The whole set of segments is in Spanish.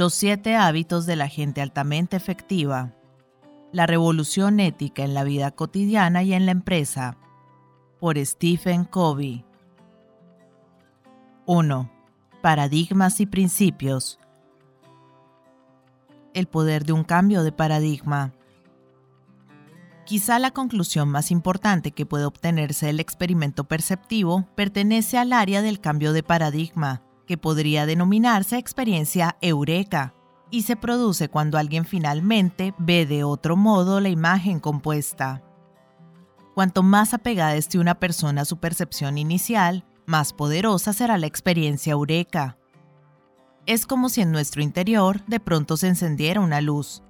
Los siete hábitos de la gente altamente efectiva. La revolución ética en la vida cotidiana y en la empresa. Por Stephen Covey. 1. Paradigmas y principios. El poder de un cambio de paradigma. Quizá la conclusión más importante que puede obtenerse del experimento perceptivo pertenece al área del cambio de paradigma, que podría denominarse experiencia eureka, y se produce cuando alguien finalmente ve de otro modo la imagen compuesta. Cuanto más apegada esté una persona a su percepción inicial, más poderosa será la experiencia eureka. Es como si en nuestro interior de pronto se encendiera una luz.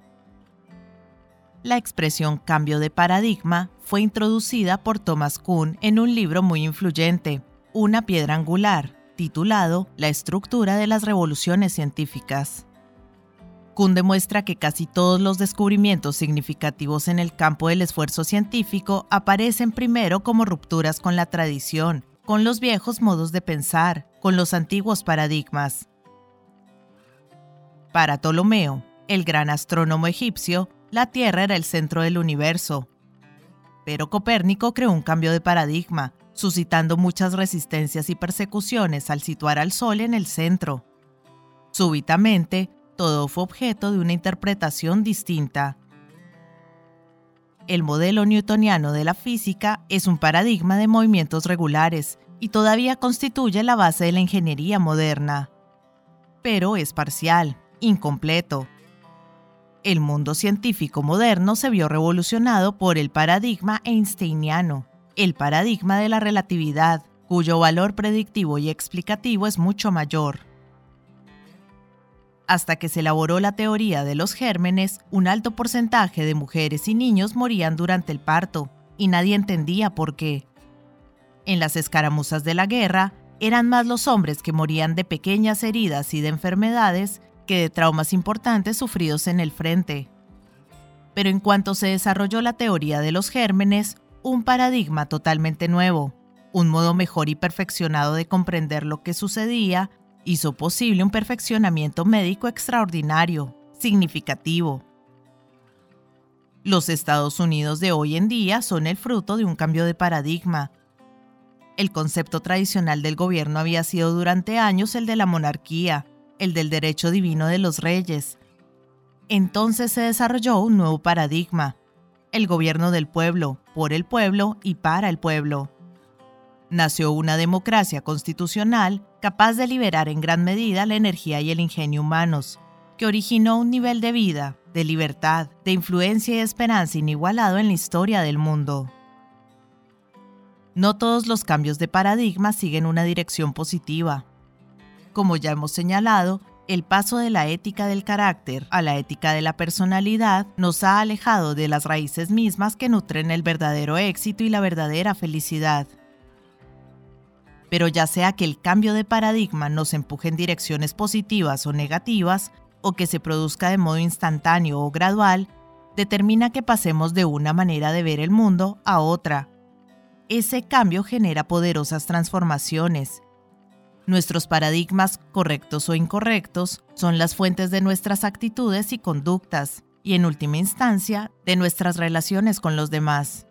La expresión cambio de paradigma fue introducida por Thomas Kuhn en un libro muy influyente, Una piedra angular, titulado La estructura de las revoluciones científicas. Kuhn demuestra que casi todos los descubrimientos significativos en el campo del esfuerzo científico aparecen primero como rupturas con la tradición, con los viejos modos de pensar, con los antiguos paradigmas. Para Ptolomeo, el gran astrónomo egipcio, la Tierra era el centro del universo. Pero Copérnico creó un cambio de paradigma, suscitando muchas resistencias y persecuciones al situar al Sol en el centro. Súbitamente, todo fue objeto de una interpretación distinta. El modelo newtoniano de la física es un paradigma de movimientos regulares y todavía constituye la base de la ingeniería moderna. Pero es parcial, incompleto. El mundo científico moderno se vio revolucionado por el paradigma einsteiniano, el paradigma de la relatividad, cuyo valor predictivo y explicativo es mucho mayor. Hasta que se elaboró la teoría de los gérmenes, un alto porcentaje de mujeres y niños morían durante el parto, y nadie entendía por qué. En las escaramuzas de la guerra, eran más los hombres que morían de pequeñas heridas y de enfermedades que de traumas importantes sufridos en el frente. Pero en cuanto se desarrolló la teoría de los gérmenes, un paradigma totalmente nuevo, un modo mejor y perfeccionado de comprender lo que sucedía, hizo posible un perfeccionamiento médico extraordinario, significativo. Los Estados Unidos de hoy en día son el fruto de un cambio de paradigma. El concepto tradicional del gobierno había sido durante años el de la monarquía, el del derecho divino de los reyes. Entonces se desarrolló un nuevo paradigma, el gobierno del pueblo, por el pueblo y para el pueblo. Nació una democracia constitucional capaz de liberar en gran medida la energía y el ingenio humanos, que originó un nivel de vida, de libertad, de influencia y esperanza inigualado en la historia del mundo. No todos los cambios de paradigma siguen una dirección positiva. Como ya hemos señalado, el paso de la ética del carácter a la ética de la personalidad nos ha alejado de las raíces mismas que nutren el verdadero éxito y la verdadera felicidad. Pero ya sea que el cambio de paradigma nos empuje en direcciones positivas o negativas, o que se produzca de modo instantáneo o gradual, determina que pasemos de una manera de ver el mundo a otra. Ese cambio genera poderosas transformaciones Nuestros paradigmas, correctos o incorrectos, son las fuentes de nuestras actitudes y conductas, y en última instancia, de nuestras relaciones con los demás.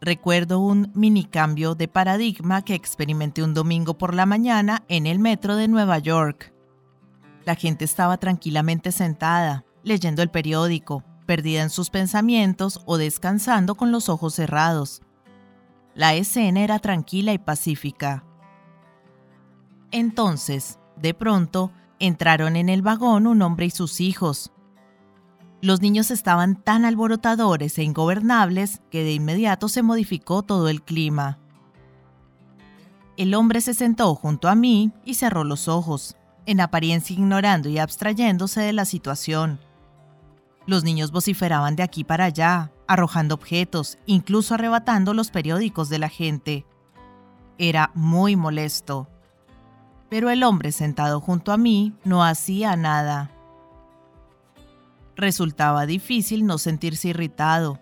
Recuerdo un mini cambio de paradigma que experimenté un domingo por la mañana en el metro de Nueva York. La gente estaba tranquilamente sentada, leyendo el periódico, perdida en sus pensamientos o descansando con los ojos cerrados. La escena era tranquila y pacífica. Entonces, de pronto, entraron en el vagón un hombre y sus hijos. Los niños estaban tan alborotadores e ingobernables que de inmediato se modificó todo el clima. El hombre se sentó junto a mí y cerró los ojos, en apariencia ignorando y abstrayéndose de la situación. Los niños vociferaban de aquí para allá, arrojando objetos, incluso arrebatando los periódicos de la gente. Era muy molesto pero el hombre sentado junto a mí no hacía nada. Resultaba difícil no sentirse irritado.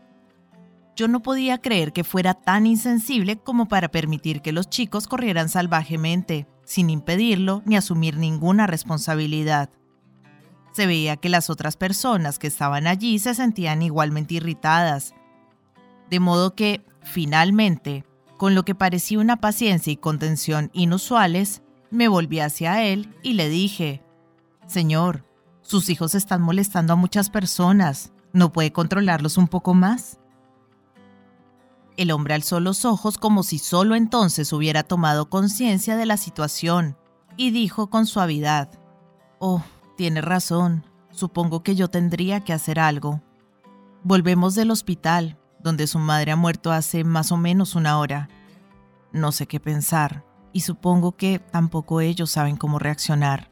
Yo no podía creer que fuera tan insensible como para permitir que los chicos corrieran salvajemente, sin impedirlo ni asumir ninguna responsabilidad. Se veía que las otras personas que estaban allí se sentían igualmente irritadas. De modo que, finalmente, con lo que parecía una paciencia y contención inusuales, me volví hacia él y le dije, Señor, sus hijos están molestando a muchas personas. ¿No puede controlarlos un poco más? El hombre alzó los ojos como si solo entonces hubiera tomado conciencia de la situación y dijo con suavidad, Oh, tiene razón, supongo que yo tendría que hacer algo. Volvemos del hospital, donde su madre ha muerto hace más o menos una hora. No sé qué pensar, y supongo que tampoco ellos saben cómo reaccionar.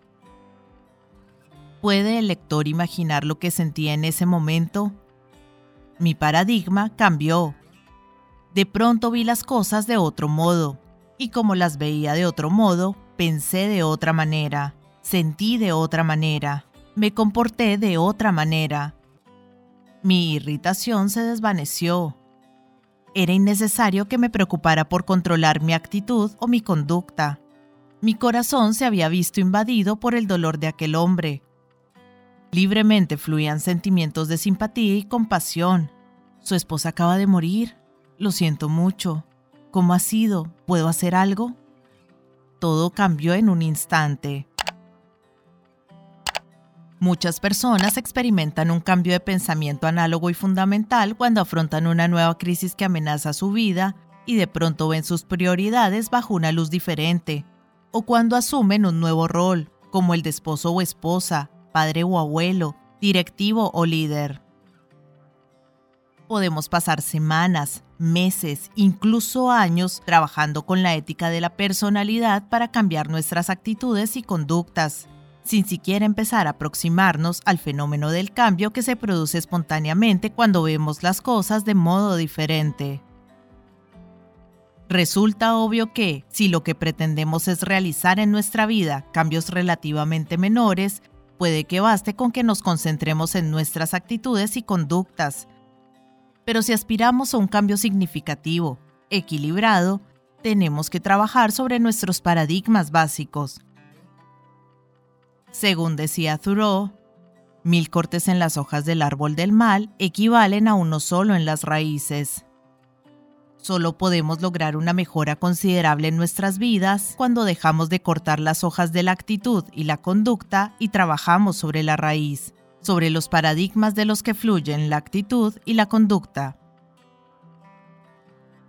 ¿Puede el lector imaginar lo que sentía en ese momento? Mi paradigma cambió. De pronto vi las cosas de otro modo, y como las veía de otro modo, pensé de otra manera, sentí de otra manera, me comporté de otra manera. Mi irritación se desvaneció. Era innecesario que me preocupara por controlar mi actitud o mi conducta. Mi corazón se había visto invadido por el dolor de aquel hombre. Libremente fluían sentimientos de simpatía y compasión. Su esposa acaba de morir. Lo siento mucho. ¿Cómo ha sido? ¿Puedo hacer algo? Todo cambió en un instante. Muchas personas experimentan un cambio de pensamiento análogo y fundamental cuando afrontan una nueva crisis que amenaza su vida y de pronto ven sus prioridades bajo una luz diferente, o cuando asumen un nuevo rol, como el de esposo o esposa, padre o abuelo, directivo o líder. Podemos pasar semanas, meses, incluso años trabajando con la ética de la personalidad para cambiar nuestras actitudes y conductas, sin siquiera empezar a aproximarnos al fenómeno del cambio que se produce espontáneamente cuando vemos las cosas de modo diferente. Resulta obvio que, si lo que pretendemos es realizar en nuestra vida cambios relativamente menores, puede que baste con que nos concentremos en nuestras actitudes y conductas, pero si aspiramos a un cambio significativo, equilibrado, tenemos que trabajar sobre nuestros paradigmas básicos. Según decía Thoreau, mil cortes en las hojas del árbol del mal equivalen a uno solo en las raíces. Solo podemos lograr una mejora considerable en nuestras vidas cuando dejamos de cortar las hojas de la actitud y la conducta y trabajamos sobre la raíz sobre los paradigmas de los que fluyen la actitud y la conducta.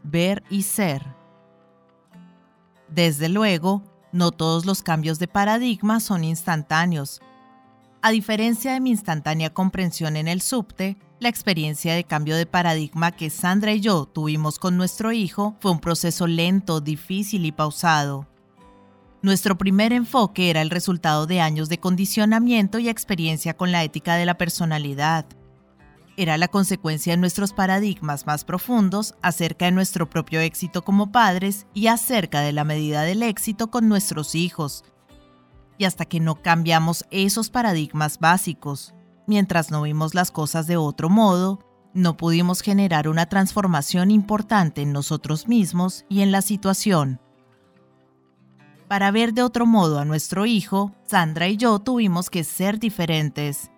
Ver y ser. Desde luego, no todos los cambios de paradigma son instantáneos. A diferencia de mi instantánea comprensión en el subte, la experiencia de cambio de paradigma que Sandra y yo tuvimos con nuestro hijo fue un proceso lento, difícil y pausado. Nuestro primer enfoque era el resultado de años de condicionamiento y experiencia con la ética de la personalidad. Era la consecuencia de nuestros paradigmas más profundos acerca de nuestro propio éxito como padres y acerca de la medida del éxito con nuestros hijos. Y hasta que no cambiamos esos paradigmas básicos, mientras no vimos las cosas de otro modo, no pudimos generar una transformación importante en nosotros mismos y en la situación. Para ver de otro modo a nuestro hijo, Sandra y yo tuvimos que ser diferentes.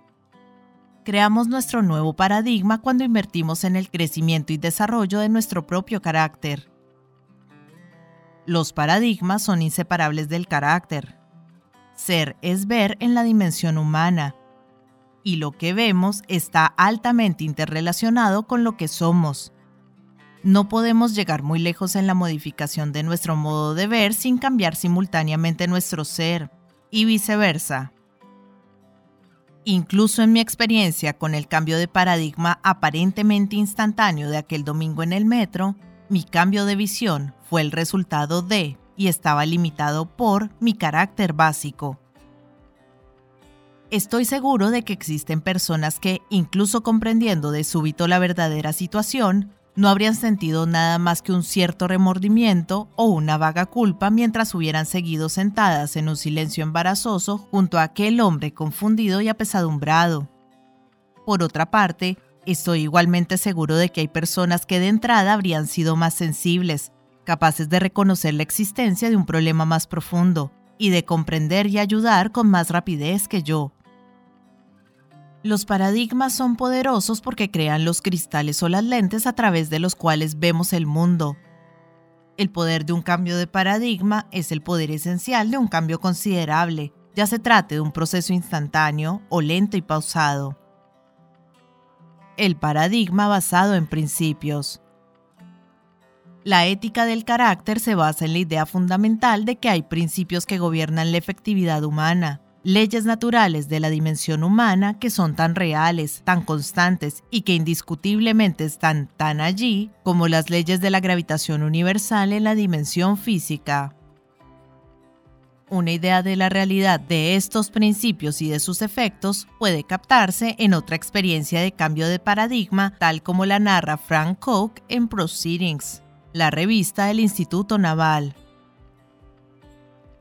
Creamos nuestro nuevo paradigma cuando invertimos en el crecimiento y desarrollo de nuestro propio carácter. Los paradigmas son inseparables del carácter. Ser es ver en la dimensión humana, y lo que vemos está altamente interrelacionado con lo que somos no podemos llegar muy lejos en la modificación de nuestro modo de ver sin cambiar simultáneamente nuestro ser, y viceversa. Incluso en mi experiencia con el cambio de paradigma aparentemente instantáneo de aquel domingo en el metro, mi cambio de visión fue el resultado de, y estaba limitado por, mi carácter básico. Estoy seguro de que existen personas que, incluso comprendiendo de súbito la verdadera situación, no habrían sentido nada más que un cierto remordimiento o una vaga culpa mientras hubieran seguido sentadas en un silencio embarazoso junto a aquel hombre confundido y apesadumbrado. Por otra parte, estoy igualmente seguro de que hay personas que de entrada habrían sido más sensibles, capaces de reconocer la existencia de un problema más profundo y de comprender y ayudar con más rapidez que yo. Los paradigmas son poderosos porque crean los cristales o las lentes a través de los cuales vemos el mundo. El poder de un cambio de paradigma es el poder esencial de un cambio considerable, ya se trate de un proceso instantáneo o lento y pausado. El paradigma basado en principios. La ética del carácter se basa en la idea fundamental de que hay principios que gobiernan la efectividad humana, leyes naturales de la dimensión humana que son tan reales, tan constantes y que indiscutiblemente están tan allí como las leyes de la gravitación universal en la dimensión física. Una idea de la realidad de estos principios y de sus efectos puede captarse en otra experiencia de cambio de paradigma tal como la narra Frank Koch en Proceedings, la revista del Instituto Naval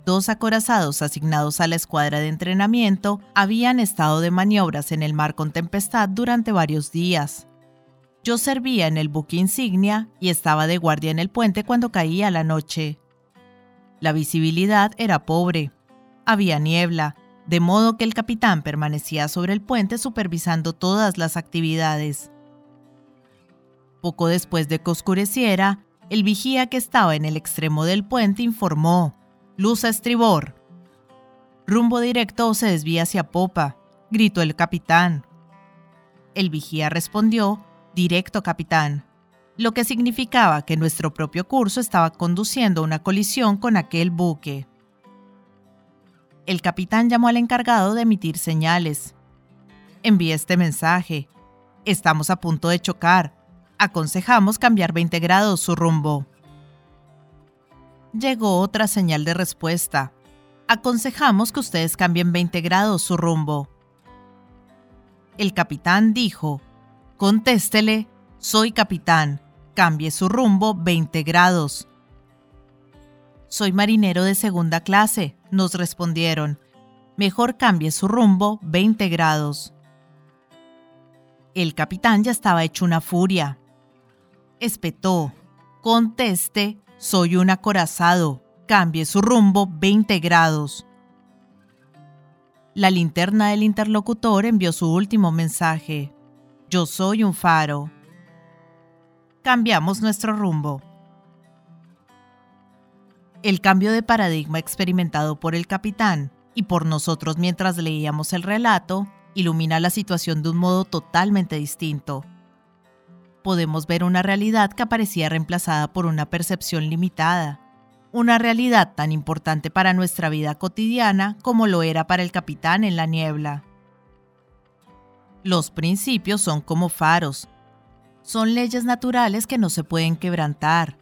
dos acorazados asignados a la escuadra de entrenamiento habían estado de maniobras en el mar con tempestad durante varios días. Yo servía en el buque insignia y estaba de guardia en el puente cuando caía la noche. La visibilidad era pobre. Había niebla, de modo que el capitán permanecía sobre el puente supervisando todas las actividades. Poco después de que oscureciera, el vigía que estaba en el extremo del puente informó Luz a estribor. Rumbo directo o se desvía hacia popa, gritó el capitán. El vigía respondió, directo capitán, lo que significaba que nuestro propio curso estaba conduciendo una colisión con aquel buque. El capitán llamó al encargado de emitir señales. Envíe este mensaje. Estamos a punto de chocar. Aconsejamos cambiar 20 grados su rumbo llegó otra señal de respuesta. Aconsejamos que ustedes cambien 20 grados su rumbo. El capitán dijo, contéstele, soy capitán, cambie su rumbo 20 grados. Soy marinero de segunda clase, nos respondieron. Mejor cambie su rumbo 20 grados. El capitán ya estaba hecho una furia. Espetó, conteste, soy un acorazado. Cambie su rumbo 20 grados. La linterna del interlocutor envió su último mensaje. Yo soy un faro. Cambiamos nuestro rumbo. El cambio de paradigma experimentado por el capitán y por nosotros mientras leíamos el relato ilumina la situación de un modo totalmente distinto podemos ver una realidad que aparecía reemplazada por una percepción limitada, una realidad tan importante para nuestra vida cotidiana como lo era para el capitán en la niebla. Los principios son como faros, son leyes naturales que no se pueden quebrantar.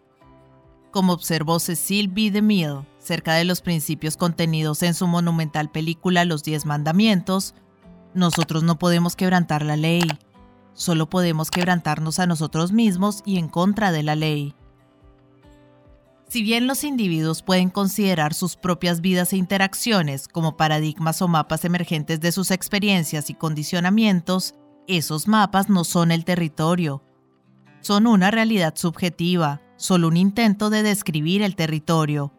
Como observó Cecil B. DeMille cerca de los principios contenidos en su monumental película Los Diez Mandamientos, nosotros no podemos quebrantar la ley, Solo podemos quebrantarnos a nosotros mismos y en contra de la ley. Si bien los individuos pueden considerar sus propias vidas e interacciones como paradigmas o mapas emergentes de sus experiencias y condicionamientos, esos mapas no son el territorio. Son una realidad subjetiva, solo un intento de describir el territorio.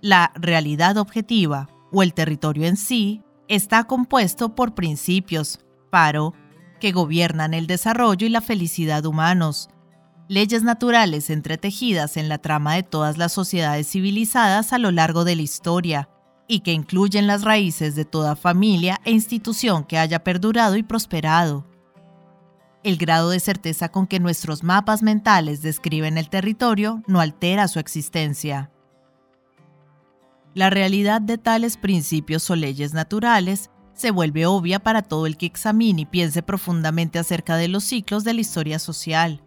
La realidad objetiva, o el territorio en sí, está compuesto por principios, paro, que gobiernan el desarrollo y la felicidad humanos, leyes naturales entretejidas en la trama de todas las sociedades civilizadas a lo largo de la historia, y que incluyen las raíces de toda familia e institución que haya perdurado y prosperado. El grado de certeza con que nuestros mapas mentales describen el territorio no altera su existencia. La realidad de tales principios o leyes naturales se vuelve obvia para todo el que examine y piense profundamente acerca de los ciclos de la historia social.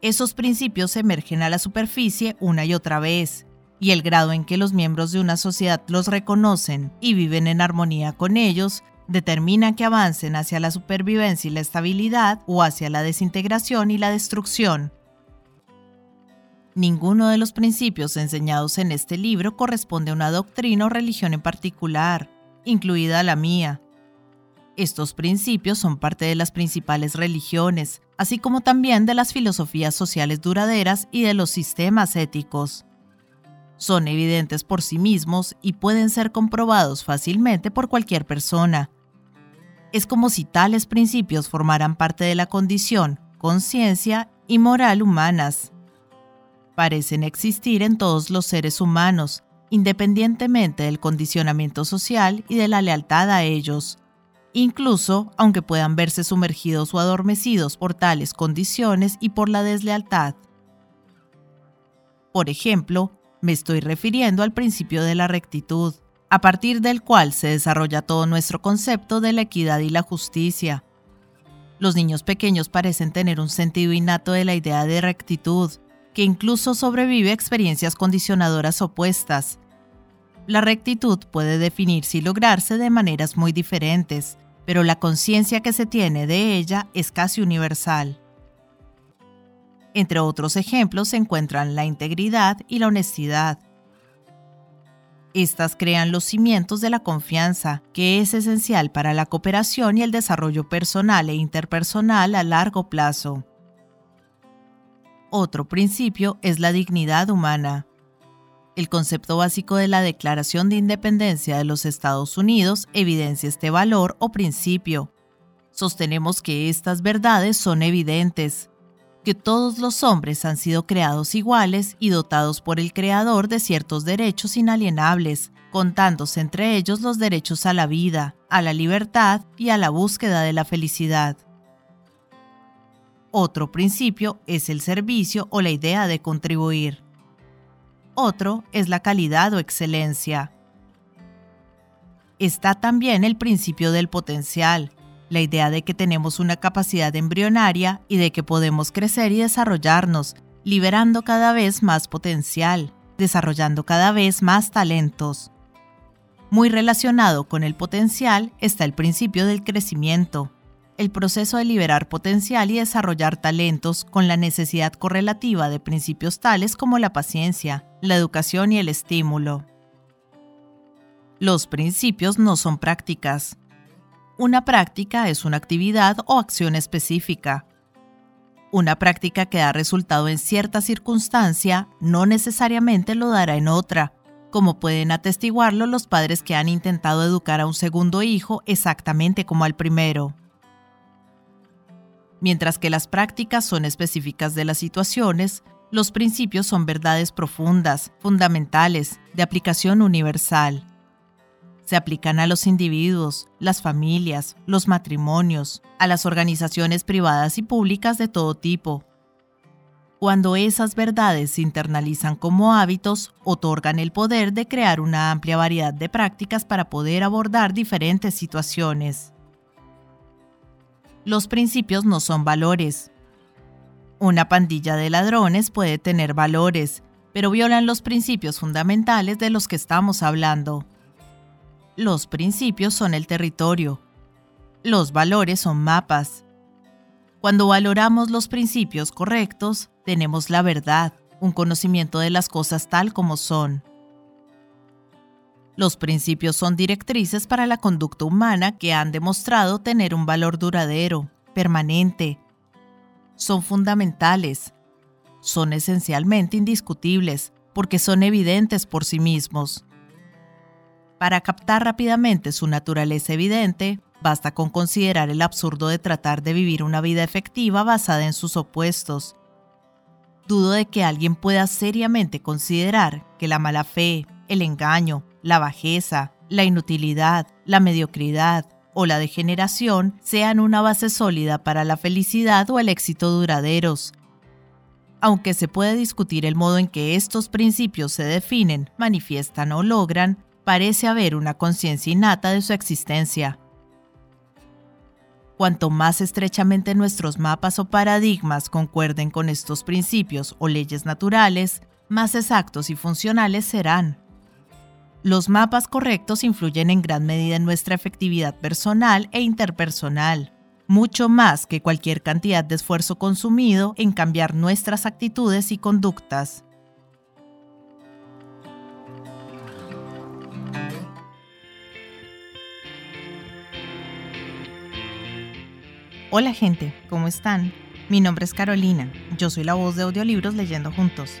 Esos principios emergen a la superficie una y otra vez, y el grado en que los miembros de una sociedad los reconocen y viven en armonía con ellos determina que avancen hacia la supervivencia y la estabilidad o hacia la desintegración y la destrucción. Ninguno de los principios enseñados en este libro corresponde a una doctrina o religión en particular incluida la mía. Estos principios son parte de las principales religiones, así como también de las filosofías sociales duraderas y de los sistemas éticos. Son evidentes por sí mismos y pueden ser comprobados fácilmente por cualquier persona. Es como si tales principios formaran parte de la condición, conciencia y moral humanas. Parecen existir en todos los seres humanos, independientemente del condicionamiento social y de la lealtad a ellos incluso aunque puedan verse sumergidos o adormecidos por tales condiciones y por la deslealtad. Por ejemplo, me estoy refiriendo al principio de la rectitud, a partir del cual se desarrolla todo nuestro concepto de la equidad y la justicia. Los niños pequeños parecen tener un sentido innato de la idea de rectitud, que incluso sobrevive a experiencias condicionadoras opuestas. La rectitud puede definirse y lograrse de maneras muy diferentes, pero la conciencia que se tiene de ella es casi universal. Entre otros ejemplos se encuentran la integridad y la honestidad. Estas crean los cimientos de la confianza, que es esencial para la cooperación y el desarrollo personal e interpersonal a largo plazo. Otro principio es la dignidad humana. El concepto básico de la Declaración de Independencia de los Estados Unidos evidencia este valor o principio. Sostenemos que estas verdades son evidentes, que todos los hombres han sido creados iguales y dotados por el Creador de ciertos derechos inalienables, contándose entre ellos los derechos a la vida, a la libertad y a la búsqueda de la felicidad. Otro principio es el servicio o la idea de contribuir. Otro es la calidad o excelencia. Está también el principio del potencial, la idea de que tenemos una capacidad embrionaria y de que podemos crecer y desarrollarnos, liberando cada vez más potencial, desarrollando cada vez más talentos. Muy relacionado con el potencial está el principio del crecimiento, el proceso de liberar potencial y desarrollar talentos con la necesidad correlativa de principios tales como la paciencia, la educación y el estímulo. Los principios no son prácticas. Una práctica es una actividad o acción específica. Una práctica que da resultado en cierta circunstancia no necesariamente lo dará en otra, como pueden atestiguarlo los padres que han intentado educar a un segundo hijo exactamente como al primero mientras que las prácticas son específicas de las situaciones, los principios son verdades profundas, fundamentales, de aplicación universal. Se aplican a los individuos, las familias, los matrimonios, a las organizaciones privadas y públicas de todo tipo. Cuando esas verdades se internalizan como hábitos, otorgan el poder de crear una amplia variedad de prácticas para poder abordar diferentes situaciones. Los principios no son valores. Una pandilla de ladrones puede tener valores, pero violan los principios fundamentales de los que estamos hablando. Los principios son el territorio. Los valores son mapas. Cuando valoramos los principios correctos, tenemos la verdad, un conocimiento de las cosas tal como son. Los principios son directrices para la conducta humana que han demostrado tener un valor duradero, permanente. Son fundamentales. Son esencialmente indiscutibles porque son evidentes por sí mismos. Para captar rápidamente su naturaleza evidente, basta con considerar el absurdo de tratar de vivir una vida efectiva basada en sus opuestos. Dudo de que alguien pueda seriamente considerar que la mala fe, el engaño, la bajeza, la inutilidad, la mediocridad o la degeneración sean una base sólida para la felicidad o el éxito duraderos. Aunque se puede discutir el modo en que estos principios se definen, manifiestan o logran, parece haber una conciencia innata de su existencia. Cuanto más estrechamente nuestros mapas o paradigmas concuerden con estos principios o leyes naturales, más exactos y funcionales serán. Los mapas correctos influyen en gran medida en nuestra efectividad personal e interpersonal, mucho más que cualquier cantidad de esfuerzo consumido en cambiar nuestras actitudes y conductas. Hola gente, ¿cómo están? Mi nombre es Carolina, yo soy la voz de audiolibros leyendo juntos.